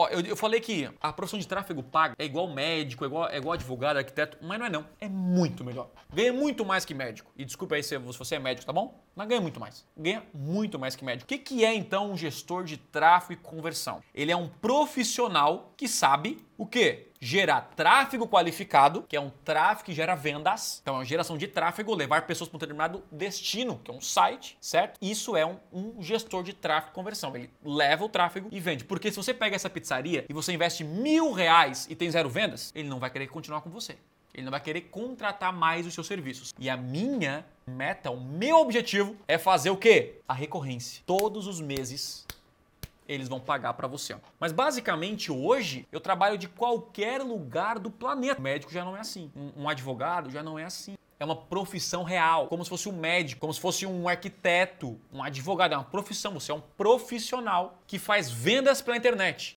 Ó, eu, eu falei que a profissão de tráfego paga é igual médico, é igual, é igual advogado, arquiteto, mas não é não. É muito melhor. Ganha muito mais que médico. E desculpa aí se você é médico, tá bom? Mas ganha muito mais. Ganha muito mais que médico. O que, que é então um gestor de tráfego e conversão? Ele é um profissional que sabe o quê? Gerar tráfego qualificado, que é um tráfego que gera vendas. Então é uma geração de tráfego, levar pessoas para um determinado destino, que é um site, certo? Isso é um, um gestor de tráfego e conversão. Ele leva o tráfego e vende. Porque se você pega essa pizzaria e você investe mil reais e tem zero vendas, ele não vai querer continuar com você. Ele não vai querer contratar mais os seus serviços. E a minha meta, o meu objetivo é fazer o quê? A recorrência. Todos os meses eles vão pagar para você. Mas basicamente hoje eu trabalho de qualquer lugar do planeta. O médico já não é assim. Um, um advogado já não é assim é uma profissão real, como se fosse um médico, como se fosse um arquiteto, um advogado, é uma profissão, você é um profissional que faz vendas pela internet.